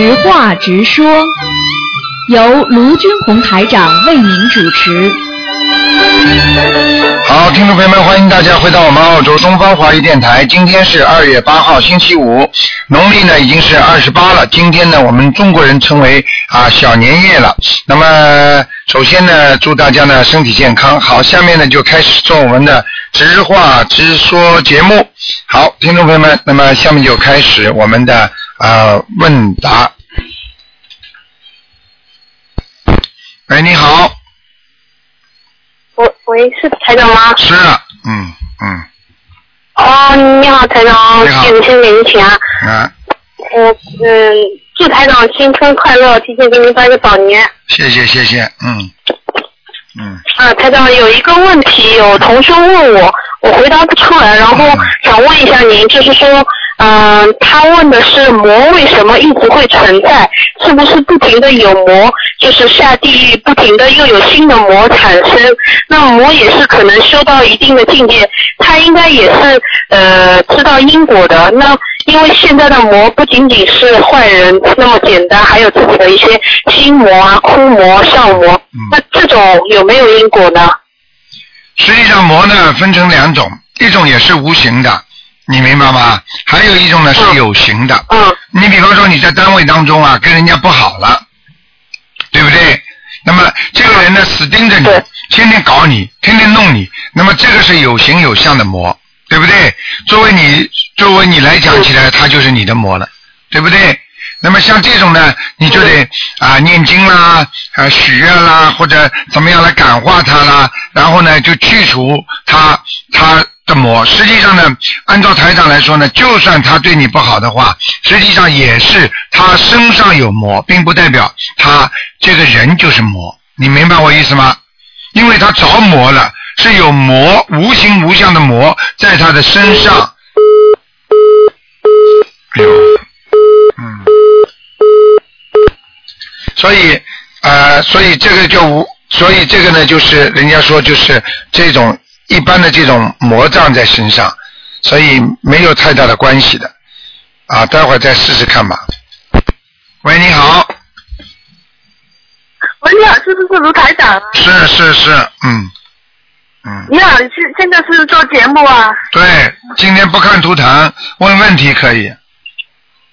直话直说，由卢军红台长为您主持。好，听众朋友们，欢迎大家回到我们澳洲东方华语电台。今天是二月八号，星期五，农历呢已经是二十八了。今天呢，我们中国人称为啊小年夜了。那么，首先呢，祝大家呢身体健康。好，下面呢就开始做我们的直话直说节目。好，听众朋友们，那么下面就开始我们的啊问答。喂，你好，喂喂，是台长吗？是，嗯嗯哦，你好，台长，你好弟子先给您请啊。啊，我嗯，祝台长新春快乐，提前给您拜个早年。谢谢谢谢，嗯嗯啊，台长有一个问题，有同学问我，我回答不出来，然后想问一下您，就是说，嗯、他问的是魔为什么一直会存在？是不是不停的有魔，就是下地狱，不停的又有新的魔产生？那魔也是可能修到一定的境界，他应该也是呃知道因果的。那因为现在的魔不仅仅是坏人那么简单，还有自己的一些心魔啊、哭魔、笑魔。那这种有没有因果呢？实际上魔呢分成两种，一种也是无形的，你明白吗？还有一种呢是有形的。嗯你比方说你在单位当中啊，跟人家不好了，对不对？那么这个人呢死盯着你，天天搞你，天天弄你，那么这个是有形有相的魔，对不对？作为你作为你来讲起来，他就是你的魔了，对不对？那么像这种呢，你就得啊念经啦，啊许愿啦，或者怎么样来感化他啦，然后呢就去除他他的魔。实际上呢，按照台长来说呢，就算他对你不好的话，实际上也是他身上有魔，并不代表他这个人就是魔。你明白我意思吗？因为他着魔了，是有魔无形无相的魔在他的身上。哎呦，嗯，所以呃，所以这个就无，所以这个呢，就是人家说就是这种一般的这种魔障在身上，所以没有太大的关系的啊，待会儿再试试看吧。喂，你好，喂，你好，是不是卢台长啊？是是是，嗯嗯，你好，你是现在是做节目啊？对，今天不看图腾，问问题可以。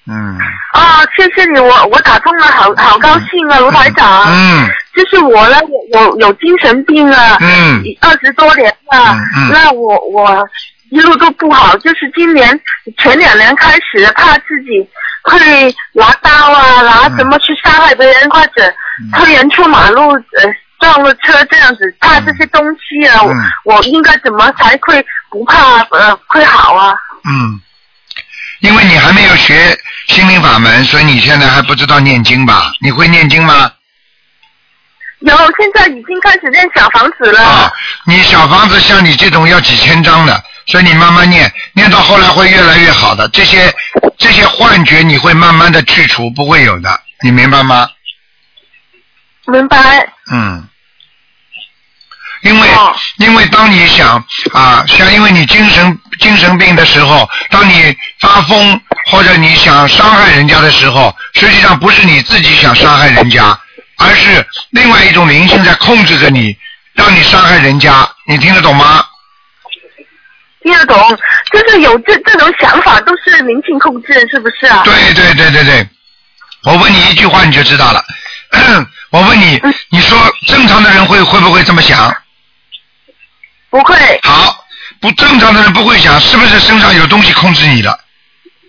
嗯啊，谢谢你，我我打通了，好好高兴啊，卢台长。嗯就是我呢，有有有精神病啊，嗯二十多年了，嗯嗯那我我一路都不好，就是今年前两年开始，怕自己会拿刀啊，拿什么去伤害别人，或者推人出马路，呃，撞了车这样子，怕这些东西啊，嗯我我应该怎么才会不怕呃会好啊？嗯，因为你还没有学心灵法门，所以你现在还不知道念经吧？你会念经吗？有，现在已经开始练小房子了。啊，你小房子像你这种要几千张的，所以你慢慢念，念到后来会越来越好的。这些这些幻觉你会慢慢的去除，不会有的，你明白吗？明白。嗯，因为、哦因为当你想啊，像因为你精神精神病的时候，当你发疯或者你想伤害人家的时候，实际上不是你自己想伤害人家，而是另外一种灵性在控制着你，让你伤害人家。你听得懂吗？听得懂，就是有这这种想法都是灵性控制，是不是啊？对对对对对，我问你一句话你就知道了。我问你，你说正常的人会会不会这么想？不会，好，不正常的人不会想，是不是身上有东西控制你了？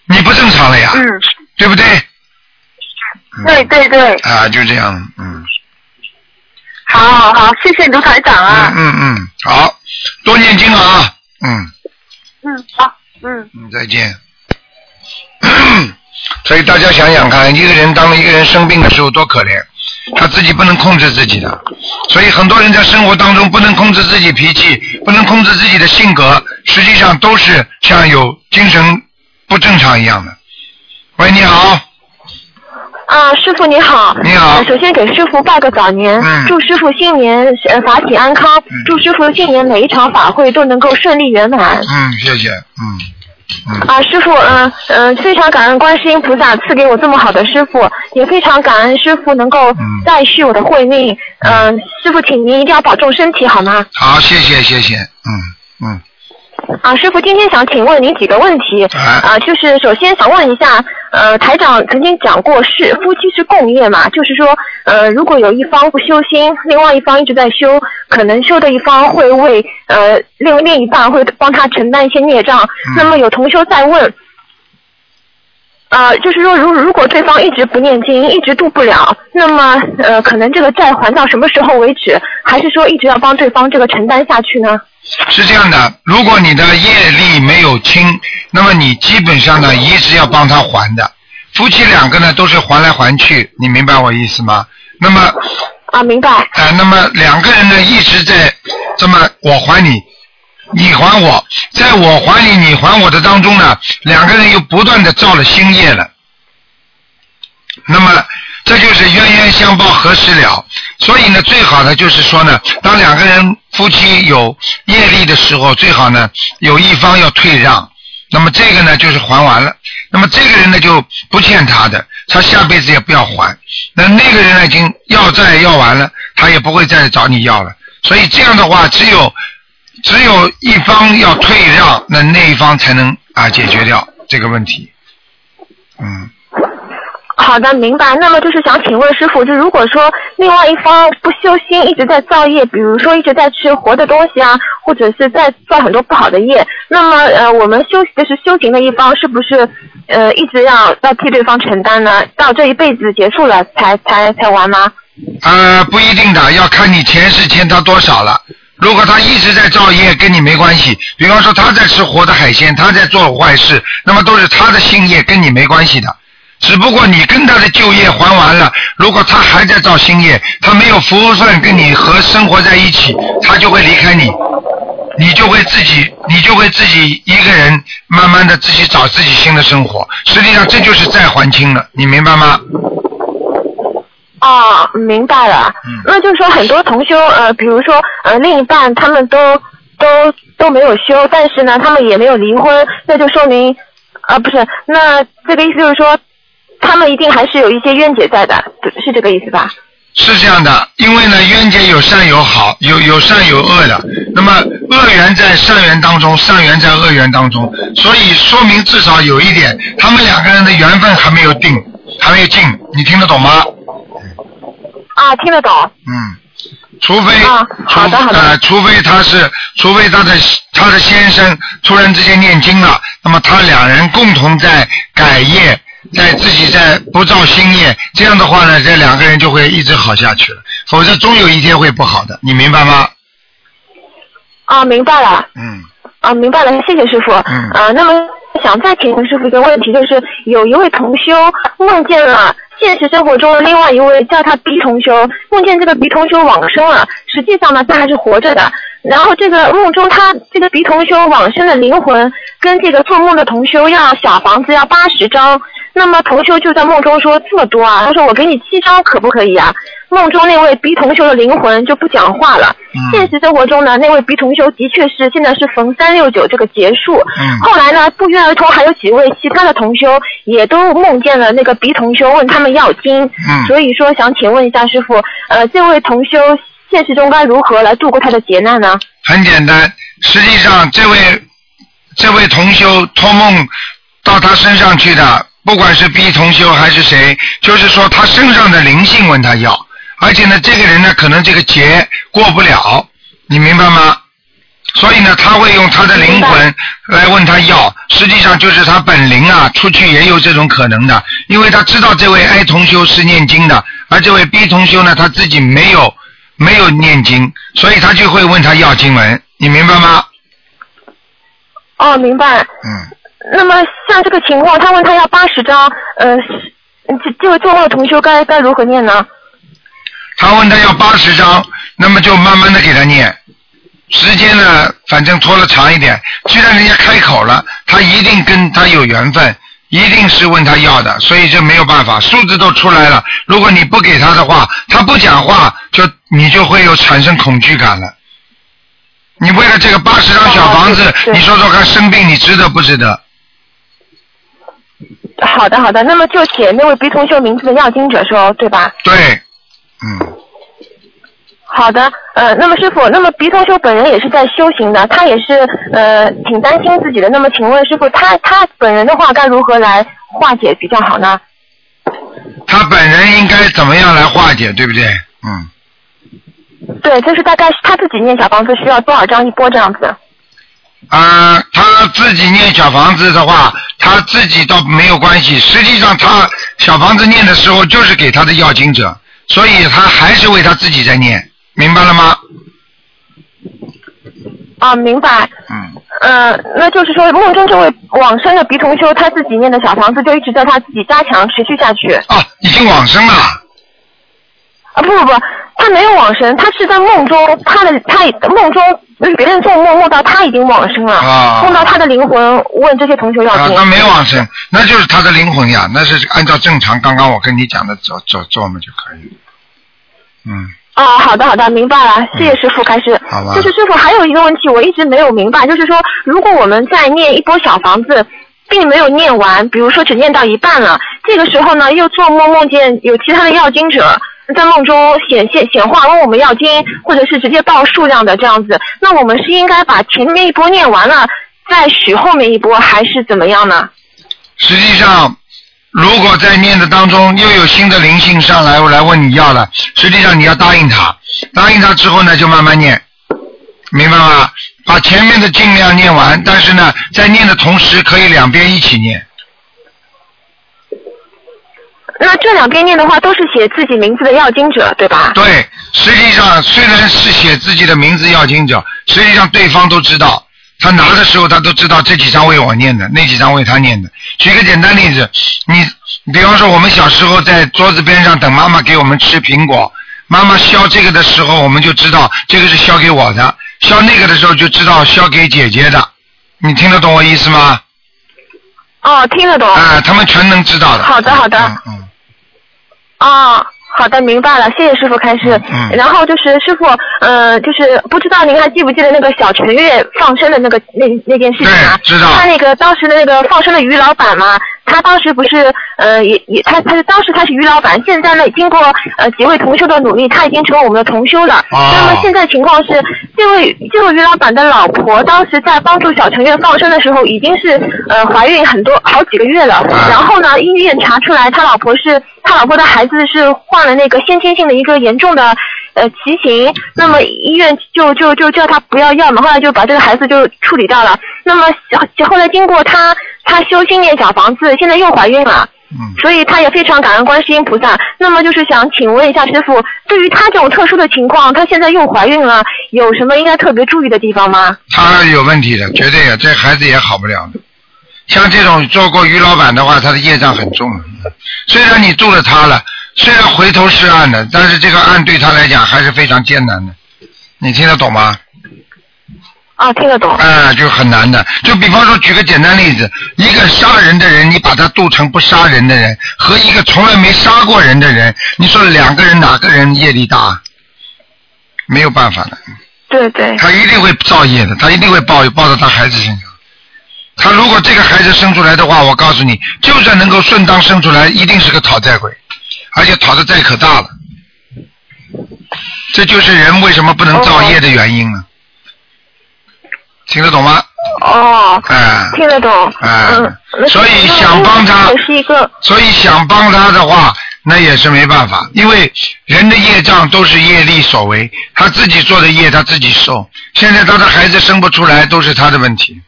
你不正常了呀，嗯，对不对？对对对，啊，就这样，嗯，好好好，谢谢卢台长嗯啊，嗯嗯，好，多念经啊，嗯。嗯，好，嗯，嗯，再见。所以大家想想看，一个人当一个人生病的时候多可怜，他自己不能控制自己的，所以很多人在生活当中不能控制自己脾气，不能控制自己的性格，实际上都是像有精神不正常一样的。喂，你好，啊，师傅你好。你好呃首先给师傅拜个早年，嗯祝师傅新年呃法体安康，祝师傅新年每一场法会都能够顺利圆满。嗯，谢谢，嗯，嗯，啊，师傅，嗯、嗯、非常感恩观世音菩萨赐给我这么好的师傅，也非常感恩师傅能够嗯再续我的慧命。嗯、师傅，请您一定要保重身体，好吗？好，谢谢谢谢，嗯嗯，啊，师傅，今天想请问您几个问题。啊啊，就是首先想问一下，呃，台长曾经讲过是夫妻是共业嘛，就是说，呃，如果有一方不修心，另外一方一直在修，可能修的一方会为呃另另一半会帮他承担一些孽障。那么有同修在问。呃，就是说，如如果对方一直不念经，一直渡不了，那么呃，可能这个债还到什么时候为止？还是说一直要帮对方这个承担下去呢？是这样的，如果你的业力没有清，那么你基本上呢一直要帮他还的。夫妻两个呢都是还来还去，你明白我意思吗？那么啊，明白。呃，那么两个人呢一直在这么我还你，你还我，在我还你你还我的当中呢，两个人又不断的造了新业了。那么这就是冤冤相报何时了？所以呢，最好的就是说呢，当两个人夫妻有业力的时候，最好呢有一方要退让。那么这个呢就是还完了，那么这个人呢就不欠他的，他下辈子也不要还。那那个人呢已经要债要完了，他也不会再找你要了。所以这样的话，只有只有一方要退让，那那一方才能啊解决掉这个问题。嗯。好的，明白。那么就是想请问师傅，就如果说另外一方不修心，一直在造业，比如说一直在吃活的东西啊，或者是在造很多不好的业，那么呃，我们修就是修行的一方，是不是呃一直要要替对方承担呢？到这一辈子结束了才才才完吗？呃，不一定的，要看你前世欠他多少了。如果他一直在造业，跟你没关系。比方说他在吃活的海鲜，他在做坏事，那么都是他的新业，跟你没关系的。只不过你跟他的旧业还完了，如果他还在造新业，他没有福分跟你和生活在一起，他就会离开你，你就会自己，你就会自己一个人慢慢的自己找自己新的生活。实际上这就是债还清了，你明白吗？哦，明白了。嗯那就是说很多同修呃，比如说呃另一半他们都都都没有修，但是呢他们也没有离婚，那就说明啊、不是，那这个意思就是说他们一定还是有一些冤结在的，是这个意思吧？是这样的，因为呢，冤结有善有好，有有善有恶的。那么恶缘在善缘当中，善缘在恶缘当中，所以说明至少有一点，他们两个人的缘分还没有定，还没有尽，你听得懂吗？啊，听得懂。嗯，除非，啊除好的好的呃，除非他是，除非他的他的先生突然之间念经了，那么他两人共同在改业，在自己在不造新业，这样的话呢，这两个人就会一直好下去了，否则终有一天会不好的，你明白吗？啊，明白了。嗯，啊，明白了，谢谢师傅。嗯啊，那么想再请问师傅一个问题，就是有一位同修梦见了现实生活中的另外一位叫他 B 同修，梦见这个 B 同修往生了，实际上呢他还是活着的。然后这个梦中他这个鼻同修往生的灵魂跟这个做梦的同修要小房子要八十张，那么同修就在梦中说这么多啊，他说我给你七张可不可以啊？梦中那位 B 同修的灵魂就不讲话了。嗯现实生活中呢，那位 B 同修的确是现在是逢三六九这个结束。嗯后来呢，不约而同还有几位其他的同修也都梦见了那个 B 同修，问他们要经。嗯所以说想请问一下师傅，呃，这位同修现实中该如何来度过他的劫难呢？很简单，实际上这位这位同修托梦到他身上去的，不管是 B 同修还是谁，就是说他身上的灵性问他要，而且呢，这个人呢可能这个劫过不了，你明白吗？所以呢，他会用他的灵魂来问他要，实际上就是他本灵啊，出去也有这种可能的，因为他知道这位 A 同修是念经的，而这位 B 同修呢，他自己没有没有念经，所以他就会问他要经文，你明白吗？哦，明白。嗯，那么像这个情况，他问他要八十张，呃，这这位做梦的同修该该如何念呢？他问他要八十张，那么就慢慢的给他念，时间呢，反正拖了长一点。既然人家开口了，他一定跟他有缘分，一定是问他要的，所以就没有办法，数字都出来了。如果你不给他的话，他不讲话，就你就会有产生恐惧感了。你为了这个八十张小房子你说说看，生病你值得不值得？好的好的，那么就写那位鼻同学名字的要经者说，对吧？对，嗯，好的，呃，那么师傅，那么鼻同修本人也是在修行的，他也是呃挺担心自己的。那么请问师傅，他他本人的话该如何来化解比较好呢？他本人应该怎么样来化解，对不对？嗯，对，就是大概他自己念小房子需要多少张一波这样子？啊、他自己念小房子的话，他自己倒没有关系。实际上，他小房子念的时候就是给他的要经者，所以他还是为他自己在念，明白了吗？啊，明白。嗯，呃，那就是说梦中这位往生的鼻同修他自己念的小房子就一直在他自己加强持续下去。啊，已经往生了。啊不不不，他没有往生，他是在梦中，他的他梦中就是别人做梦梦到他已经往生了，啊梦到他的灵魂问这些同学要那没往生，那就是他的灵魂呀，那是按照正常刚刚我跟你讲的做做做嘛就可以。嗯，哦，好的好的，明白了，谢谢师傅开始。好吧就是师傅还有一个问题，我一直没有明白，就是说如果我们在念一波小房子。并没有念完，比如说只念到一半了，这个时候呢，又做梦梦见有其他的要经者在梦中显现显化问我们要经，或者是直接报数量的这样子，那我们是应该把前面一波念完了，再许后面一波，还是怎么样呢？实际上，如果在念的当中又有新的灵性上来来问你要了，实际上你要答应他，答应他之后呢，就慢慢念，明白吗？把前面的尽量念完，但是呢，在念的同时可以两边一起念。那这两边念的话，都是写自己名字的要经者，对吧？对，实际上虽然是写自己的名字要经者，实际上对方都知道，他拿的时候他都知道这几张为我念的，那几张为他念的。举个简单例子，你比方说我们小时候在桌子边上等妈妈给我们吃苹果，妈妈削这个的时候，我们就知道这个是削给我的，削那个的时候就知道削给姐姐的。你听得懂我意思吗？哦，听得懂。啊，他们全能知道的。好的好的嗯嗯。哦，好的，明白了，谢谢师傅开示。嗯然后就是师傅，呃，就是不知道您还记不记得那个小陈月放生的那个那那件事情啊？对知道他那个当时的那个放生的于老板嘛，他当时不是呃也也他他是当时他是于老板，现在呢经过呃几位同修的努力，他已经成为我们的同修了。哦那么现在情况是，这位这位于老板的老婆当时在帮助小陈月放生的时候，已经是呃怀孕很多好几个月了。啊然后呢，医院查出来他老婆是他老婆的孩子是患了那个先天性的一个严重的呃畸形，那么医院就就就叫他不要要嘛，后来就把这个孩子就处理掉了。那么小后来经过她她修心念小房子，现在又怀孕了。嗯。所以他也非常感恩观世音菩萨。那么就是想请问一下师傅，对于他这种特殊的情况，他现在又怀孕了，有什么应该特别注意的地方吗？他有问题的，绝对的，这孩子也好不了的。像这种做过于老板的话，他的业障很重的。虽然你助了他了，虽然回头是岸的，但是这个岸对他来讲还是非常艰难的。你听得懂吗？啊，听得懂。啊、就很难的。就比方说，举个简单例子，一个杀人的人，你把他度成不杀人的人，和一个从来没杀过人的人，你说两个人哪个人业力大？没有办法的。对对。他一定会造业的，他一定会报报到他孩子身上。他如果这个孩子生出来的话，我告诉你，就算能够顺当生出来，一定是个讨债鬼，而且讨的债可大了。这就是人为什么不能造业的原因了。听得懂吗？哦。哎、听得懂。哎、嗯。所以想帮他是一个。所以想帮他的话，那也是没办法，因为人的业障都是业力所为，他自己做的业他自己受。现在他的孩子生不出来，都是他的问题。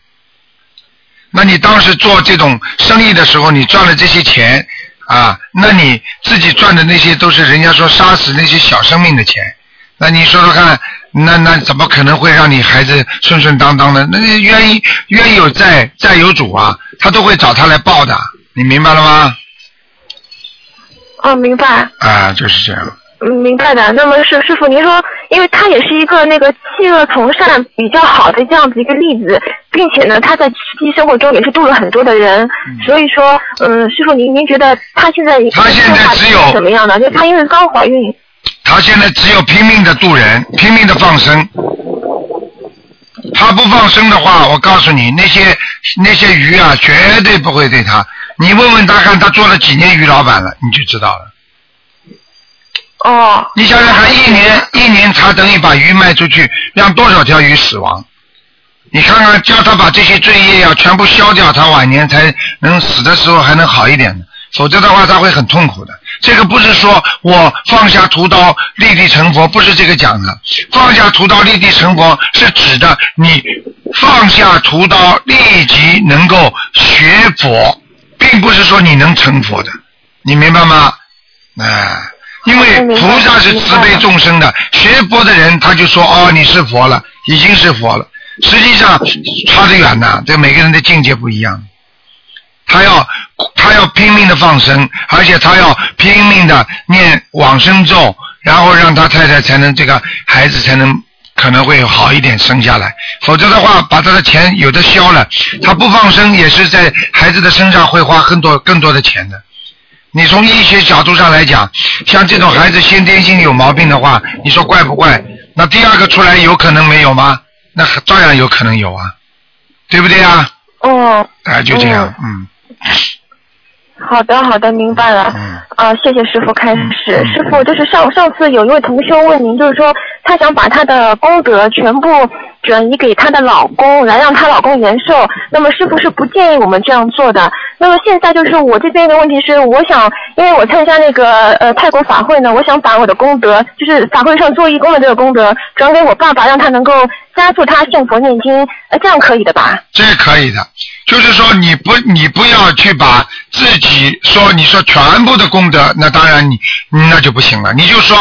那你当时做这种生意的时候，你赚了这些钱啊，那你自己赚的那些都是人家说杀死那些小生命的钱，那你说说看，那那怎么可能会让你孩子顺顺当当的？那冤冤有债，债有主啊，他都会找他来报的，你明白了吗？哦，明白。啊，就是这样。嗯，明白的。那么师师傅，您说，因为他也是一个那个弃恶从善比较好的这样子一个例子，并且呢，他在实际生活中也是度了很多的人，所以说，嗯，师傅您您觉得他现在他现在只有怎么样呢？就他因为刚怀孕，他现在只有拼命的渡人，拼命的放生。他不放生的话，我告诉你，那些那些鱼啊，绝对不会对他。你问问他看，他做了几年鱼老板了，你就知道了。哦，你想想看，一年一年他等于把鱼卖出去，让多少条鱼死亡？你看看，叫他把这些罪业要全部消掉，他晚年才能死的时候还能好一点的，否则的话他会很痛苦的。这个不是说我放下屠刀立地成佛，不是这个讲的。放下屠刀立地成佛是指的你放下屠刀立即能够学佛，并不是说你能成佛的，你明白吗？哎、因为菩萨是慈悲众生的，学佛的人他就说哦你是佛了，已经是佛了。实际上差得远呐，这每个人的境界不一样。他要他要拼命的放生，而且他要拼命的念往生咒，然后让他太太才能这个孩子才能可能会好一点生下来，否则的话把他的钱有的消了，他不放生也是在孩子的身上会花更多更多的钱的。你从医学角度上来讲，像这种孩子先天性有毛病的话，你说怪不怪？那第二个出来有可能没有吗？那照样有可能有啊，对不对啊？哦，啊，就这样，嗯好的好的，明白了。嗯啊，谢谢师傅开始。嗯师傅，就是上上次有一位同修问您，就是说他想把他的功德全部转移给她的老公，来让她老公延寿。那么师傅是不建议我们这样做的。那么现在就是我这边的问题是，我想因为我参加那个呃泰国法会呢，我想把我的功德，就是法会上做义工的这个功德，转给我爸爸，让他能够加速他信佛念经，呃，这样可以的吧？这可以的，就是说你不你不要去把自己说你说全部的功德，那当然你那就不行了，你就说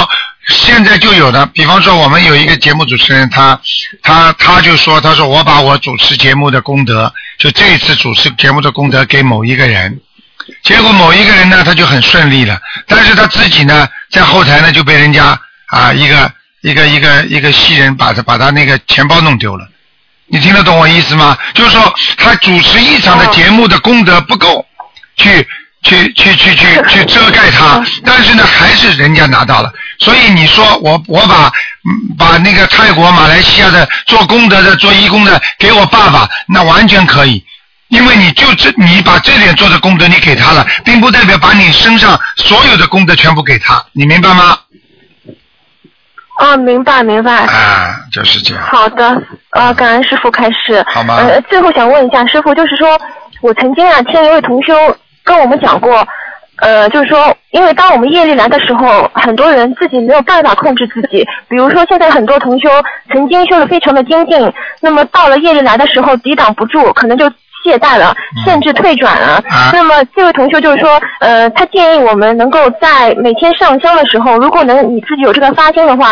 现在就有的，比方说我们有一个节目主持人，他他他就说他说我把我主持节目的功德，就这一次主持节目的功德给某一个人，结果某一个人呢他就很顺利了，但是他自己呢在后台呢就被人家啊一个一个一个一个戏人把他把他那个钱包弄丢了。你听得懂我意思吗？就是说，他主持一场的节目的功德不够，去去去去去 去遮盖它，但是呢，还是人家拿到了。所以你说我我把嗯把那个泰国、马来西亚的做功德的、做义工的给我爸爸，那完全可以。因为你就这，你把这点做的功德你给他了，并不代表把你身上所有的功德全部给他，你明白吗？啊，明白明白。啊，就是这样。好的，呃，感恩师傅开始。好吗呃，最后想问一下师傅，就是说我曾经啊听一位同修跟我们讲过，呃，就是说，因为当我们业力来的时候，很多人自己没有办法控制自己。比如说，现在很多同修曾经修的非常的精进，那么到了业力来的时候抵挡不住，可能就懈怠了，甚至退转了。啊那么这位同学就是说，呃，他建议我们能够在每天上香的时候，如果能你自己有这个发心的话，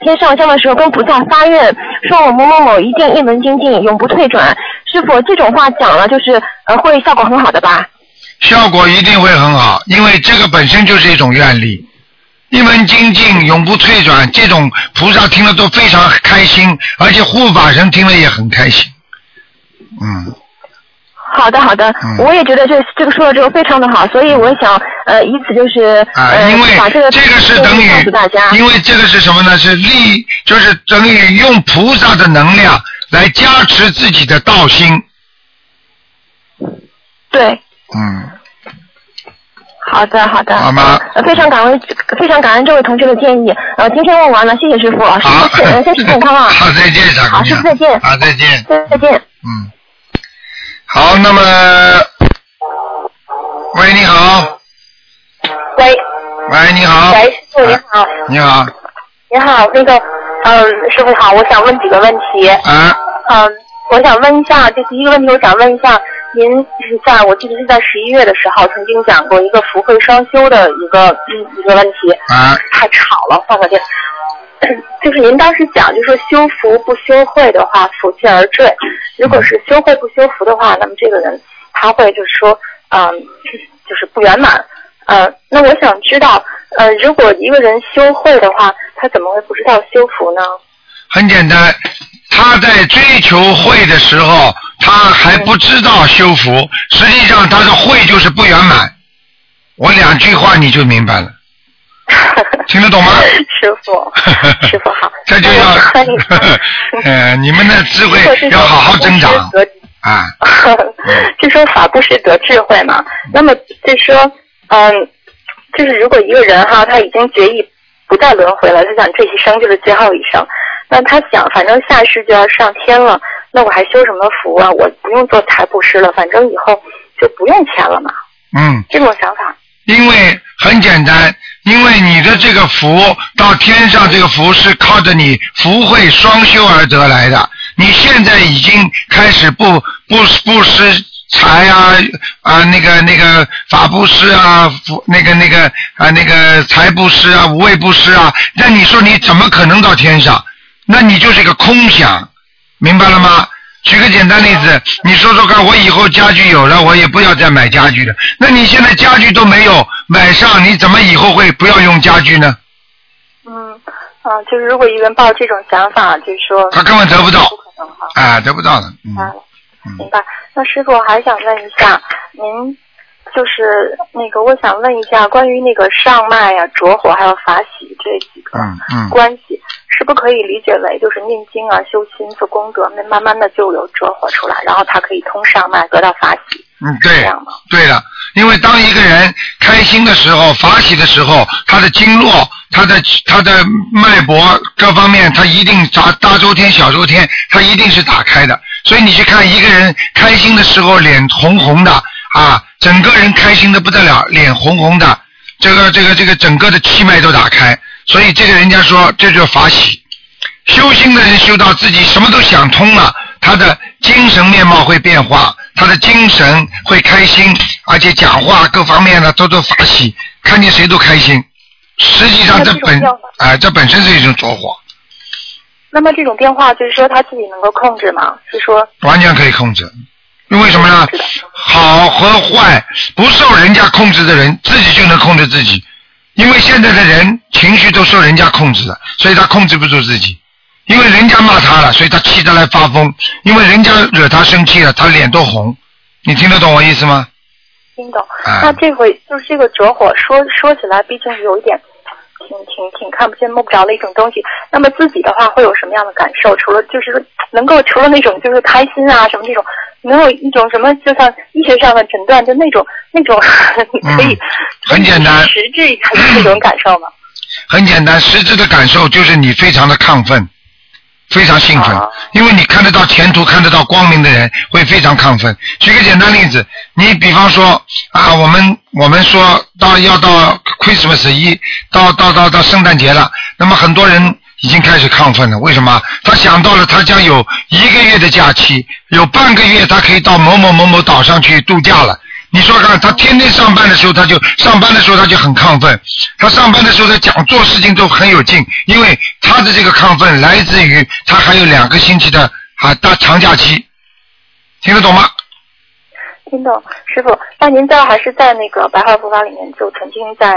天上香的时候跟菩萨发愿，说我某某某一定一门精进，永不退转。师傅这种话讲了，就是呃会效果很好的吧？效果一定会很好，因为这个本身就是一种愿力。一门精进，永不退转，这种菩萨听了都非常开心，而且护法神听了也很开心。嗯，好的，好的，嗯我也觉得这这个说的这个非常的好，所以我想呃以此就是啊，呃因为把这个这个是等于因为这个是什么呢？是利，就是等于用菩萨的能量来加持自己的道心。对。嗯，好的，好的。好吗呃，非常感恩，非常感恩这位同学的建议。呃，今天问完了，谢谢师傅，师好傅身身体健康啊。好，再见，好，师。傅再见。好，再见。再再见。嗯，好，那么，喂，你好，喂喂，你好，喂，师傅你好，你好，你好，那个，嗯，师傅好，我想问几个问题。啊，嗯，我想问一下，这第一个问题，我想问一下，您在我记得是在十一月的时候曾经讲过一个福慧双修的一个嗯一个问题，啊，太吵了，放个电。就是您当时讲，就说修福不修慧的话，福气而坠；如果是修慧不修福的话，那么这个人他会就是说，嗯，就是不圆满。呃，那我想知道，呃，如果一个人修慧的话，他怎么会不知道修福呢？很简单，他在追求慧的时候，他还不知道修福，实际上他的慧就是不圆满。我两句话你就明白了，听得懂吗？师傅，师傅好。这就要 呃，你们的智慧要好好增长说。啊，就说法布施得智慧嘛。那么就说，嗯，就是如果一个人哈，他已经决意不再轮回了，他想这一生就是最后一生，那他想反正下世就要上天了，那我还修什么福啊？我不用做财布施了，反正以后就不用钱了嘛。嗯，这种想法，因为很简单，因为你的这个福到天上，这个福是靠着你福慧双修而得来的。你现在已经开始布布布施财啊啊那个那个法布施啊，福那个那个啊那个财布施啊，无畏布施啊，那你说你怎么可能到天上？那你就是一个空想，明白了吗？举个简单例子，你说说看，我以后家具有了，我也不要再买家具了。那你现在家具都没有买上，你怎么以后会不要用家具呢？嗯啊，就是如果一个人抱这种想法，就是说他根本得不到。啊，得不到的。嗯明白了，明白。那师傅，我还想问一下，您就是那个，我想问一下关于那个上脉呀、着火还有法喜这几个嗯嗯，关系，是不是可以理解为就是念经啊、修心、做功德，那慢慢的就有折火出来，然后他可以通上脉，得到法喜，嗯，这对？对的，因为当一个人开心的时候、法喜的时候，他的经络、他的他的脉搏各方面，他一定大大周天、小周天，他一定是打开的。所以你去看一个人开心的时候脸红红的啊，整个人开心的不得了，脸红红的，这个这个这个整个的气脉都打开，所以这个人家说这就是法喜。修心的人修到自己什么都想通了，他的精神面貌会变化，他的精神会开心，而且讲话各方面呢都都法喜，看见谁都开心。实际上这本啊、这本身是一种着火，那么这种变化就是说他自己能够控制吗？是说完全可以控制。因为什么呢？好和坏不受人家控制的人，自己就能控制自己。因为现在的人情绪都受人家控制的，所以他控制不住自己。因为人家骂他了，所以他气得来发疯；因为人家惹他生气了，他脸都红。你听得懂我意思吗？听懂？那这回就是这个着火，说说起来，毕竟有一点挺挺挺看不见摸不着的一种东西。那么自己的话会有什么样的感受？除了就是能够除了那种就是开心啊什么这种，能有一种什么就像医学上的诊断，就那种那种 可以、嗯很简单实质一那种感受吗？很简单，实质的感受就是你非常的亢奋，非常兴奋啊，因为你看得到前途、看得到光明的人会非常亢奋。举个简单例子，你比方说啊，我们我们说到要到 Christmas 一到到到到圣诞节了，那么很多人已经开始亢奋了。为什么？他想到了他将有一个月的假期，有半个月他可以到某某某某岛上去度假了。你说看，他天天上班的时候，他就上班的时候他就很亢奋，他上班的时候他讲做事情都很有劲，因为他的这个亢奋来自于他还有两个星期的啊大长假期，听得懂吗？听懂，师傅。那您在还是在那个白话佛法里面，就曾经在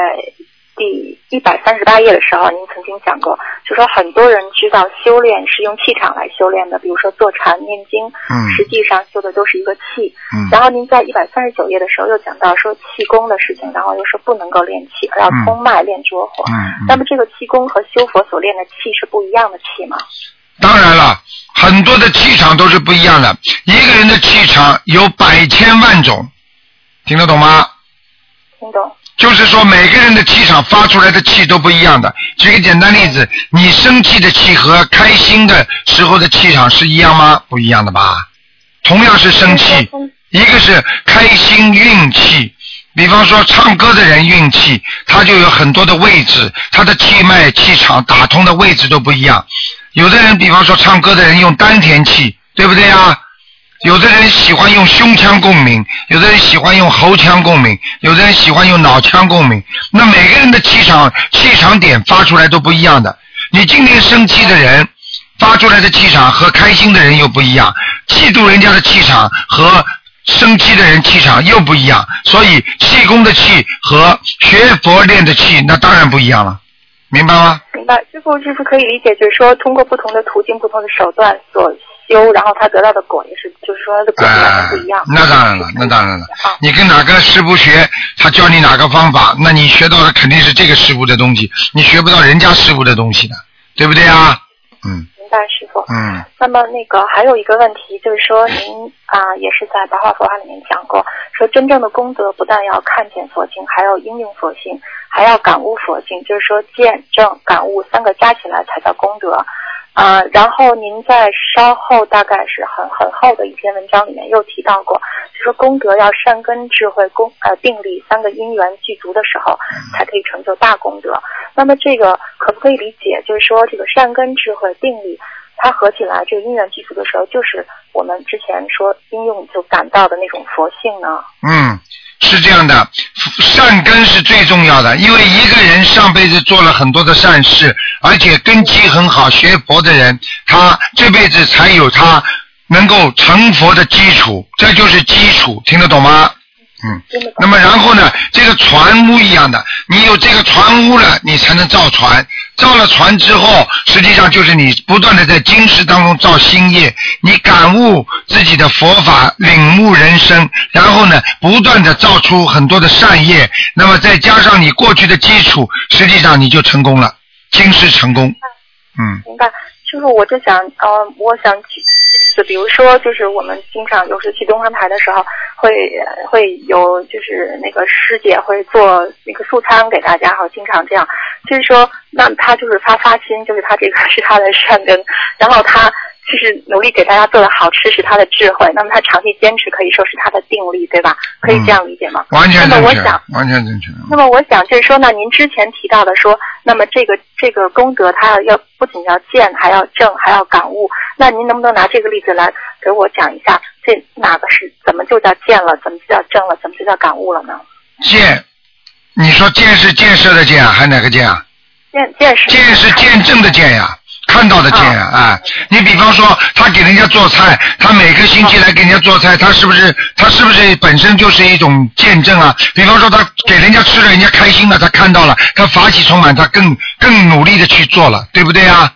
第一百三十八页的时候，您曾经讲过，就说很多人知道修炼是用气场来修炼的，比如说坐禅、念经，嗯实际上修的都是一个气。嗯然后您在一百三十九页的时候又讲到说气功的事情，然后又说不能够练气，而要通脉练拙火。嗯嗯那么这个气功和修佛所练的气是不一样的气吗？当然了，很多的气场都是不一样的，一个人的气场有百千万种，听得懂吗？听懂？就是说每个人的气场发出来的气都不一样的。举个简单例子，你生气的气和开心的时候的气场是一样吗？不一样的吧？同样是生气，一个是开心运气。比方说唱歌的人运气，他就有很多的位置，他的气脉、气场打通的位置都不一样。有的人，比方说唱歌的人用丹田气，对不对啊？有的人喜欢用胸腔共鸣，有的人喜欢用喉腔共鸣，有的人喜欢用脑腔共鸣。那每个人的气场气场点发出来都不一样的。你今天生气的人发出来的气场和开心的人又不一样，嫉妒人家的气场和生气的人气场又不一样。所以气功的气和学佛练的气那当然不一样了，明白吗？明白，师傅是不是可以理解，就是说通过不同的途径、不同的手段所修，然后他得到的果也是，就是说他的果完全不一样。哎那当然了，那当然了啊。你跟哪个师傅学，他教你哪个方法，那你学到的肯定是这个师傅的东西，你学不到人家师傅的东西的，对不对啊？嗯，明明白师傅。嗯，那么那个还有一个问题，就是说您啊、也是在白话佛法里面讲过，说真正的功德不但要看见佛性，还要应用佛性，还要感悟佛性，就是说见证感悟三个加起来才叫功德。啊、然后您在稍后大概是很很厚的一篇文章里面又提到过，就说功德要善根、智慧、功呃定力三个因缘具足的时候，才可以成就大功德。那么这个可不可以理解，就是说这个善根、智慧、定力，它合起来这个因缘具足的时候，就是我们之前说应用就感到的那种佛性呢？嗯，是这样的，善根是最重要的，因为一个人上辈子做了很多的善事，而且根基很好，学佛的人，他这辈子才有他能够成佛的基础，这就是基础，听得懂吗？嗯。那么然后呢，这个船屋一样的，你有这个船屋了，你才能造船。造了船之后，实际上就是你不断的在今世当中造新业，你感悟自己的佛法，领悟人生，然后呢，不断的造出很多的善业，那么再加上你过去的基础，实际上你就成功了，今世成功。嗯明白，就是我就想，呃，我想就比如说，就是我们经常有时去东方台的时候，会会有就是那个师姐会做那个素餐给大家，哈，经常这样。就是说，那他就是发发心，就是他这个 是他的善根，然后他就是努力给大家做的好吃是他的智慧，那么他长期坚持可以说是他的定力，对吧？可以这样理解吗？完全正确那么我想，，完全正确。那么我想就是说呢，您之前提到的说，那么这个这个功德，他要要不仅要见，还要正，还要感悟。那您能不能拿这个例子来给我讲一下，这哪个是怎么就叫见了，怎么就叫正了，怎么就叫感悟了呢？见，你说见是建设的见啊，还哪个见啊？见见是见是见证的见呀，看到的见啊，啊，你比方说他给人家做菜，他每个星期来给人家做菜，他是不是他是不是本身就是一种见证啊？比方说他给人家吃了，人家开心了，他看到了，他法喜充满，他更更努力的去做了，对不对啊？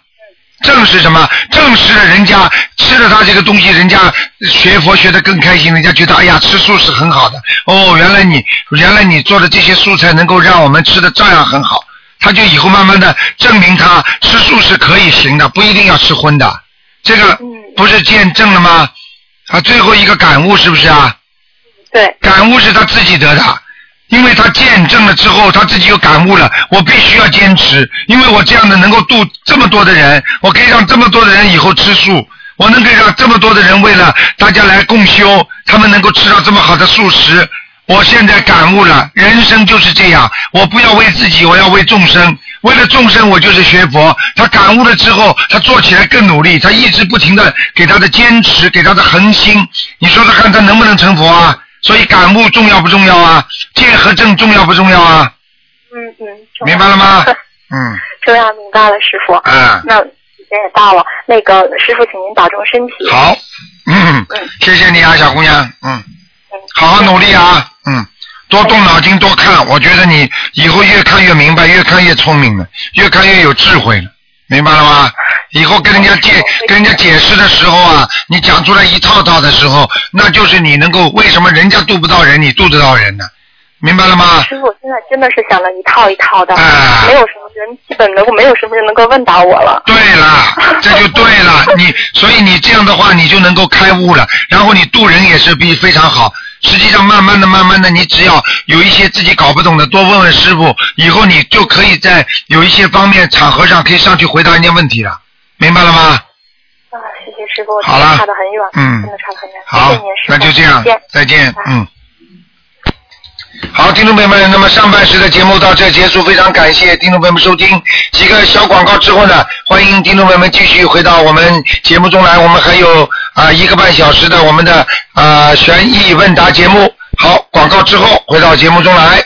正是什么？正是人家吃了他这个东西，人家学佛学得更开心，人家觉得哎呀，吃素是很好的。哦，原来你原来你做的这些素菜能够让我们吃的照样很好，他就以后慢慢的证明他吃素是可以行的，不一定要吃荤的。这个嗯不是见证了吗？啊，最后一个感悟是不是啊？对，感悟是他自己得的，因为他见证了之后，他自己有感悟了，我必须要坚持，因为我这样的能够度这么多的人，我可以让这么多的人以后吃素，我能够让这么多的人为了大家来共修，他们能够吃到这么好的素食。我现在感悟了，人生就是这样，我不要为自己，我要为众生。为了众生，我就是学佛。他感悟了之后，他做起来更努力，他一直不停的给他的坚持，给他的恒心。你说说看，他能不能成佛啊？所以感悟重要不重要啊？见和证重要不重要啊？嗯嗯，明白了吗？嗯，重要明白了，师傅。嗯，那时间也到了，那个师傅，请您保重身体。好，嗯嗯，谢谢你啊，小姑娘，嗯，嗯，好好努力啊，嗯，多动脑筋，多看，我觉得你以后越看越明白，越看越聪明了，越看越有智慧了，明白了吗？以后跟人家解跟人家解释的时候啊，你讲出来一套套的时候，那就是你能够为什么人家渡不到人，你渡得到人呢？明白了吗？师傅，我现在真的是想了一套一套的，啊没有什么人基本能够没有什么人能够问答我了。对了，这就对了。你所以你这样的话，你就能够开悟了。然后你渡人也是比非常好。实际上，慢慢的、慢慢的，你只要有一些自己搞不懂的，多问问师傅，以后你就可以在有一些方面场合上可以上去回答人家问题了。明白了吗？啊，谢谢师傅，好了差得很远，嗯真的差得很远。好谢谢您，师傅，那就这样再见，再见，嗯。好，听众朋友们，那么上半时的节目到这结束，非常感谢听众朋友们收听。几个小广告之后呢，欢迎听众朋友们继续回到我们节目中来，我们还有啊、一个半小时的我们的啊、悬疑问答节目。好，广告之后回到节目中来。